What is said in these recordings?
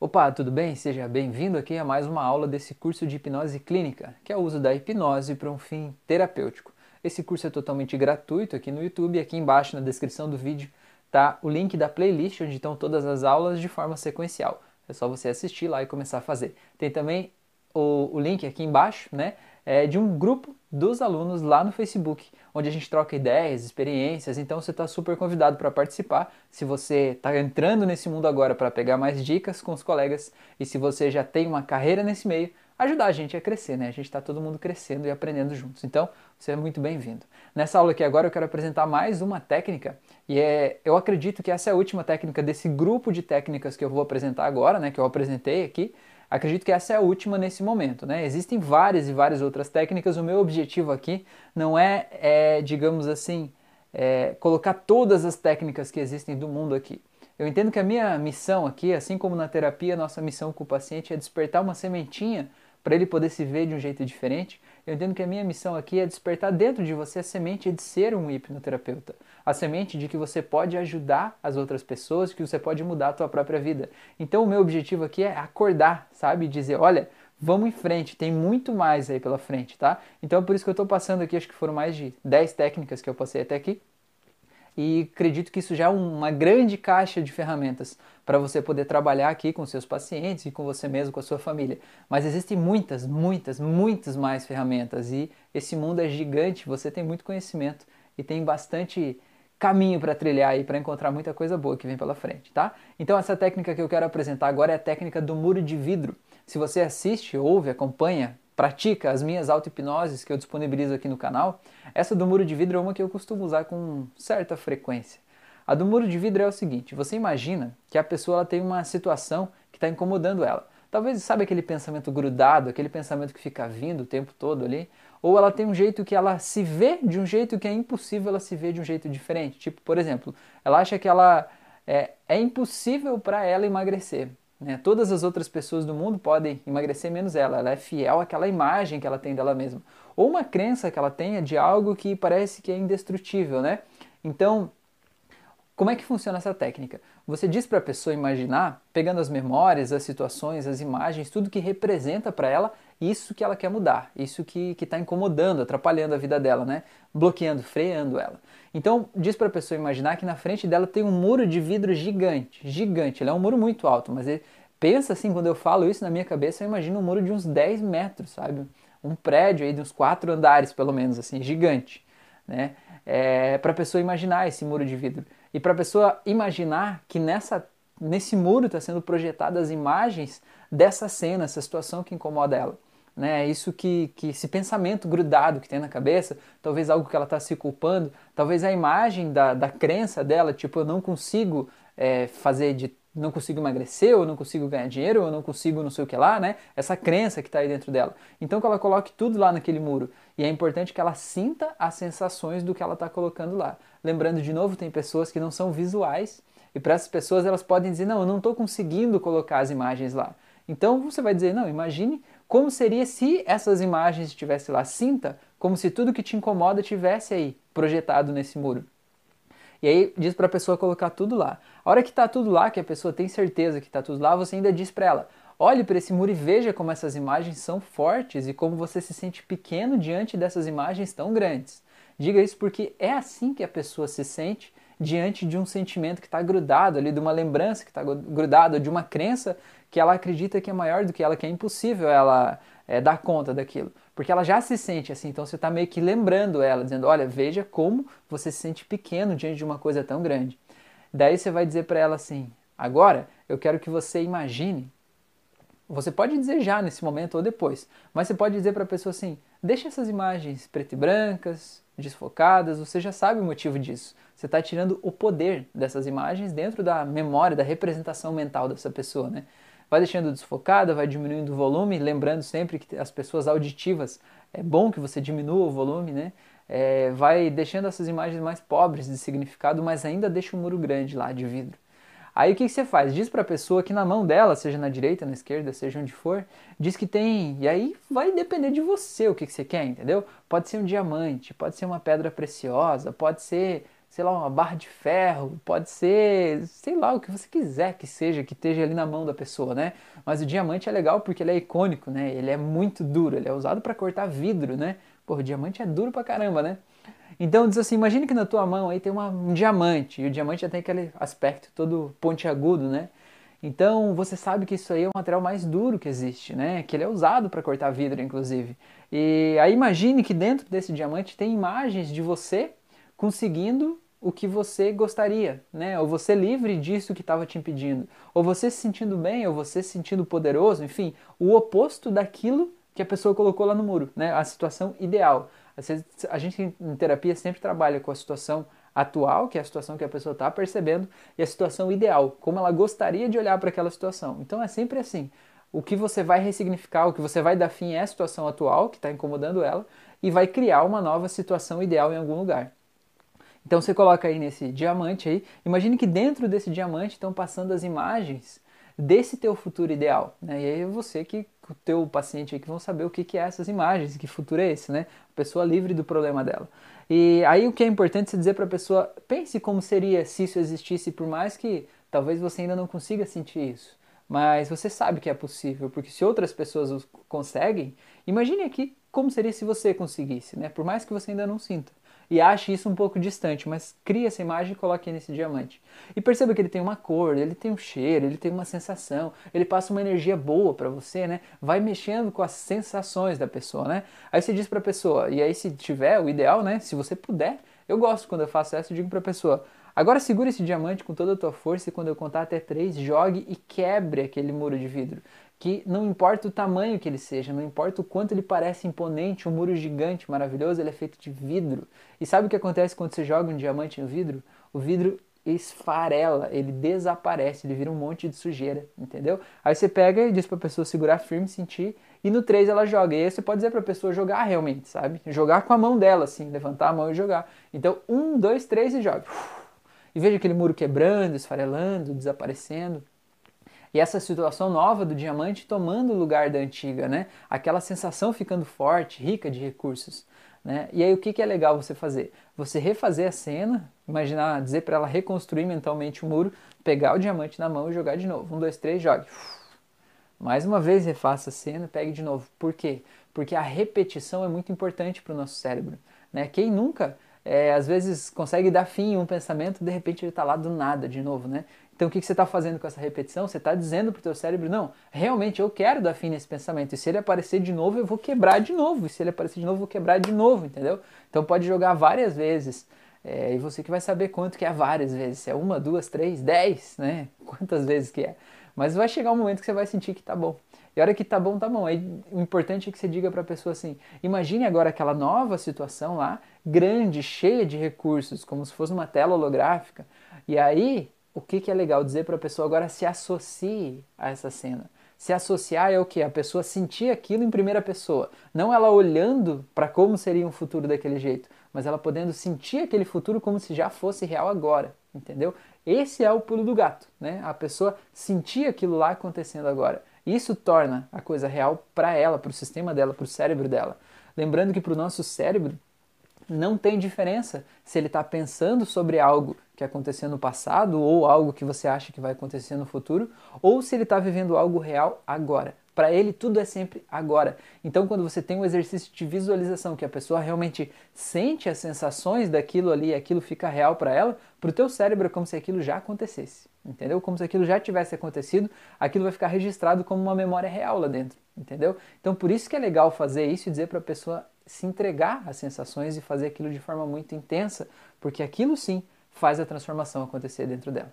Opa, tudo bem? Seja bem-vindo aqui a mais uma aula desse curso de hipnose clínica, que é o uso da hipnose para um fim terapêutico. Esse curso é totalmente gratuito aqui no YouTube aqui embaixo na descrição do vídeo tá o link da playlist onde estão todas as aulas de forma sequencial. É só você assistir lá e começar a fazer. Tem também o, o link aqui embaixo, né, é de um grupo dos alunos lá no Facebook, onde a gente troca ideias, experiências. Então você está super convidado para participar. Se você está entrando nesse mundo agora para pegar mais dicas com os colegas e se você já tem uma carreira nesse meio, ajudar a gente a crescer, né? A gente está todo mundo crescendo e aprendendo juntos. Então, você é muito bem-vindo. Nessa aula aqui agora eu quero apresentar mais uma técnica e é, eu acredito que essa é a última técnica desse grupo de técnicas que eu vou apresentar agora, né? Que eu apresentei aqui. Acredito que essa é a última nesse momento, né? Existem várias e várias outras técnicas. O meu objetivo aqui não é, é digamos assim, é, colocar todas as técnicas que existem do mundo aqui. Eu entendo que a minha missão aqui, assim como na terapia, nossa missão com o paciente é despertar uma sementinha para ele poder se ver de um jeito diferente. Eu entendo que a minha missão aqui é despertar dentro de você a semente de ser um hipnoterapeuta, a semente de que você pode ajudar as outras pessoas, que você pode mudar a tua própria vida. Então o meu objetivo aqui é acordar, sabe, dizer, olha, vamos em frente, tem muito mais aí pela frente, tá? Então é por isso que eu estou passando aqui, acho que foram mais de 10 técnicas que eu passei até aqui e acredito que isso já é uma grande caixa de ferramentas para você poder trabalhar aqui com seus pacientes e com você mesmo, com a sua família. Mas existem muitas, muitas, muitas mais ferramentas e esse mundo é gigante, você tem muito conhecimento e tem bastante caminho para trilhar e para encontrar muita coisa boa que vem pela frente, tá? Então essa técnica que eu quero apresentar agora é a técnica do muro de vidro. Se você assiste, ouve, acompanha pratica as minhas auto-hipnoses que eu disponibilizo aqui no canal, essa do muro de vidro é uma que eu costumo usar com certa frequência. A do muro de vidro é o seguinte: você imagina que a pessoa ela tem uma situação que está incomodando ela. Talvez sabe aquele pensamento grudado, aquele pensamento que fica vindo o tempo todo ali, ou ela tem um jeito que ela se vê de um jeito que é impossível ela se ver de um jeito diferente. Tipo, por exemplo, ela acha que ela é, é impossível para ela emagrecer. Né? Todas as outras pessoas do mundo podem emagrecer menos ela. Ela é fiel àquela imagem que ela tem dela mesma. Ou uma crença que ela tenha de algo que parece que é indestrutível, né? Então, como é que funciona essa técnica? Você diz para a pessoa imaginar, pegando as memórias, as situações, as imagens, tudo que representa para ela isso que ela quer mudar, isso que está incomodando, atrapalhando a vida dela, né? Bloqueando, freando ela. Então, diz para a pessoa imaginar que na frente dela tem um muro de vidro gigante, gigante. Ele é um muro muito alto, mas ele, pensa assim, quando eu falo isso na minha cabeça, eu imagino um muro de uns 10 metros, sabe? Um prédio aí de uns quatro andares, pelo menos, assim, gigante, né? É, para a pessoa imaginar esse muro de vidro. E para a pessoa imaginar que nessa, nesse muro está sendo projetadas imagens dessa cena, essa situação que incomoda ela né? Isso que, que esse pensamento grudado que tem na cabeça, talvez algo que ela está se culpando, talvez a imagem da, da crença dela, tipo, eu não consigo é, fazer de não consigo emagrecer, ou não consigo ganhar dinheiro, ou não consigo não sei o que lá, né? Essa crença que está aí dentro dela. Então que ela coloque tudo lá naquele muro. E é importante que ela sinta as sensações do que ela está colocando lá. Lembrando de novo, tem pessoas que não são visuais, e para essas pessoas elas podem dizer, não, eu não estou conseguindo colocar as imagens lá. Então você vai dizer, não, imagine como seria se essas imagens estivessem lá? Sinta como se tudo que te incomoda tivesse aí projetado nesse muro. E aí diz para a pessoa colocar tudo lá. A hora que está tudo lá, que a pessoa tem certeza que está tudo lá, você ainda diz para ela: olhe para esse muro e veja como essas imagens são fortes e como você se sente pequeno diante dessas imagens tão grandes. Diga isso porque é assim que a pessoa se sente diante de um sentimento que está grudado ali, de uma lembrança que está grudada, de uma crença que ela acredita que é maior do que ela, que é impossível ela é, dar conta daquilo. Porque ela já se sente assim, então você está meio que lembrando ela, dizendo: olha, veja como você se sente pequeno diante de uma coisa tão grande. Daí você vai dizer para ela assim: agora eu quero que você imagine. Você pode dizer já nesse momento ou depois, mas você pode dizer para a pessoa assim: deixa essas imagens preto e brancas, desfocadas, você já sabe o motivo disso. Você está tirando o poder dessas imagens dentro da memória, da representação mental dessa pessoa, né? Vai deixando desfocada, vai diminuindo o volume, lembrando sempre que as pessoas auditivas, é bom que você diminua o volume, né? É, vai deixando essas imagens mais pobres de significado, mas ainda deixa um muro grande lá de vidro. Aí o que, que você faz? Diz para a pessoa que na mão dela, seja na direita, na esquerda, seja onde for, diz que tem. E aí vai depender de você o que, que você quer, entendeu? Pode ser um diamante, pode ser uma pedra preciosa, pode ser sei lá, uma barra de ferro, pode ser, sei lá, o que você quiser que seja, que esteja ali na mão da pessoa, né? Mas o diamante é legal porque ele é icônico, né? Ele é muito duro, ele é usado para cortar vidro, né? Pô, o diamante é duro pra caramba, né? Então diz assim, imagine que na tua mão aí tem uma, um diamante, e o diamante já tem aquele aspecto todo pontiagudo, né? Então você sabe que isso aí é o material mais duro que existe, né? Que ele é usado para cortar vidro, inclusive. E aí imagine que dentro desse diamante tem imagens de você conseguindo o que você gostaria, né? Ou você livre disso que estava te impedindo, ou você se sentindo bem, ou você se sentindo poderoso, enfim, o oposto daquilo que a pessoa colocou lá no muro, né? A situação ideal. A gente em terapia sempre trabalha com a situação atual, que é a situação que a pessoa está percebendo, e a situação ideal, como ela gostaria de olhar para aquela situação. Então é sempre assim. O que você vai ressignificar, o que você vai dar fim é a situação atual que está incomodando ela e vai criar uma nova situação ideal em algum lugar. Então você coloca aí nesse diamante aí, imagine que dentro desse diamante estão passando as imagens desse teu futuro ideal, né? E aí é você que o teu paciente aí que vão saber o que, que é essas imagens, que futuro é esse, né? A pessoa livre do problema dela. E aí o que é importante é dizer para a pessoa, pense como seria se isso existisse, por mais que talvez você ainda não consiga sentir isso. Mas você sabe que é possível, porque se outras pessoas conseguem, imagine aqui como seria se você conseguisse, né? Por mais que você ainda não sinta e ache isso um pouco distante, mas crie essa imagem e coloque nesse diamante. E perceba que ele tem uma cor, ele tem um cheiro, ele tem uma sensação, ele passa uma energia boa para você, né? Vai mexendo com as sensações da pessoa, né? Aí você diz para a pessoa, e aí se tiver o ideal, né? Se você puder, eu gosto quando eu faço isso, eu digo para a pessoa: Agora segura esse diamante com toda a tua força e quando eu contar até três, jogue e quebre aquele muro de vidro que não importa o tamanho que ele seja, não importa o quanto ele parece imponente, um muro gigante, maravilhoso, ele é feito de vidro. E sabe o que acontece quando você joga um diamante no vidro? O vidro esfarela, ele desaparece, ele vira um monte de sujeira, entendeu? Aí você pega e diz para a pessoa segurar firme, sentir, e no 3 ela joga. E aí você pode dizer para a pessoa jogar realmente, sabe? Jogar com a mão dela, assim, levantar a mão e jogar. Então, um, dois, três e joga. E veja aquele muro quebrando, esfarelando, desaparecendo. E essa situação nova do diamante tomando o lugar da antiga, né? Aquela sensação ficando forte, rica de recursos. Né? E aí o que, que é legal você fazer? Você refazer a cena, imaginar, dizer para ela reconstruir mentalmente o muro, pegar o diamante na mão e jogar de novo. Um, dois, três, jogue. Mais uma vez refaça a cena, pegue de novo. Por quê? Porque a repetição é muito importante para o nosso cérebro. Né? Quem nunca, é, às vezes, consegue dar fim em um pensamento, de repente ele está lá do nada de novo, né? Então o que, você está fazendo com essa repetição? Você está dizendo para o teu cérebro, não, realmente eu quero dar fim nesse pensamento. E se ele aparecer de novo, eu vou quebrar de novo. E se ele aparecer de novo, eu vou quebrar de novo, entendeu? Então pode jogar várias vezes. É, e você que vai saber quanto que é várias vezes. Se é uma, duas, três, dez, né? Quantas vezes que é. Mas vai chegar um momento que você vai sentir que tá bom. E a hora que tá bom, tá bom. Aí o importante é que você diga para a pessoa assim: imagine agora aquela nova situação lá, grande, cheia de recursos, como se fosse uma tela holográfica. E aí o que, que é legal dizer para a pessoa agora se associe a essa cena. Se associar é o que? A pessoa sentir aquilo em primeira pessoa. Não ela olhando para como seria um futuro daquele jeito, mas ela podendo sentir aquele futuro como se já fosse real agora. Entendeu? Esse é o pulo do gato, né? A pessoa sentir aquilo lá acontecendo agora. Isso torna a coisa real para ela, para o sistema dela, para o cérebro dela. Lembrando que para o nosso cérebro não tem diferença se ele está pensando sobre algo que aconteceu no passado ou algo que você acha que vai acontecer no futuro, ou se ele está vivendo algo real agora. Para ele, tudo é sempre agora. Então, quando você tem um exercício de visualização, que a pessoa realmente sente as sensações daquilo ali aquilo fica real para ela, para o teu cérebro é como se aquilo já acontecesse. Entendeu? Como se aquilo já tivesse acontecido, aquilo vai ficar registrado como uma memória real lá dentro. Entendeu? Então, por isso que é legal fazer isso e dizer para a pessoa se entregar às sensações e fazer aquilo de forma muito intensa, porque aquilo sim faz a transformação acontecer dentro dela.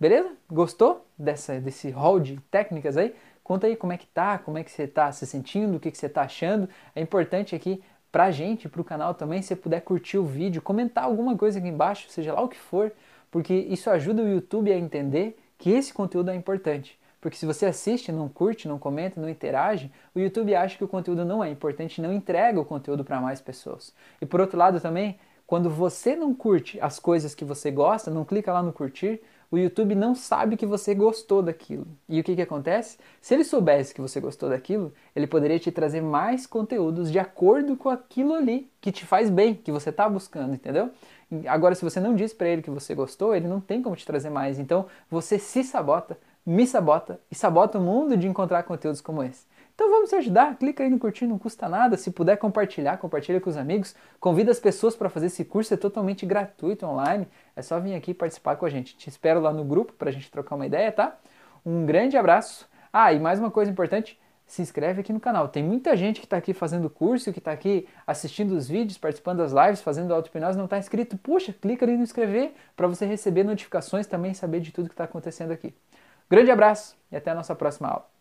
Beleza? Gostou dessa, desse hall de técnicas aí? Conta aí como é que tá, como é que você está se sentindo, o que, que você está achando. É importante aqui pra gente, pro canal também, se você puder curtir o vídeo, comentar alguma coisa aqui embaixo, seja lá o que for, porque isso ajuda o YouTube a entender que esse conteúdo é importante. Porque se você assiste, não curte, não comenta, não interage, o YouTube acha que o conteúdo não é importante não entrega o conteúdo para mais pessoas. E por outro lado também, quando você não curte as coisas que você gosta, não clica lá no curtir, o YouTube não sabe que você gostou daquilo. E o que, que acontece? Se ele soubesse que você gostou daquilo, ele poderia te trazer mais conteúdos de acordo com aquilo ali que te faz bem, que você está buscando, entendeu? Agora, se você não disse para ele que você gostou, ele não tem como te trazer mais. Então, você se sabota, me sabota e sabota o mundo de encontrar conteúdos como esse. Então vamos te ajudar, clica aí no curtir, não custa nada. Se puder compartilhar, compartilha com os amigos. Convida as pessoas para fazer esse curso, é totalmente gratuito online. É só vir aqui participar com a gente. Te espero lá no grupo para a gente trocar uma ideia, tá? Um grande abraço. Ah, e mais uma coisa importante, se inscreve aqui no canal. Tem muita gente que está aqui fazendo curso, que está aqui assistindo os vídeos, participando das lives, fazendo auto-hipnose, não está inscrito. Puxa, clica ali no inscrever para você receber notificações também saber de tudo que está acontecendo aqui. Grande abraço e até a nossa próxima aula.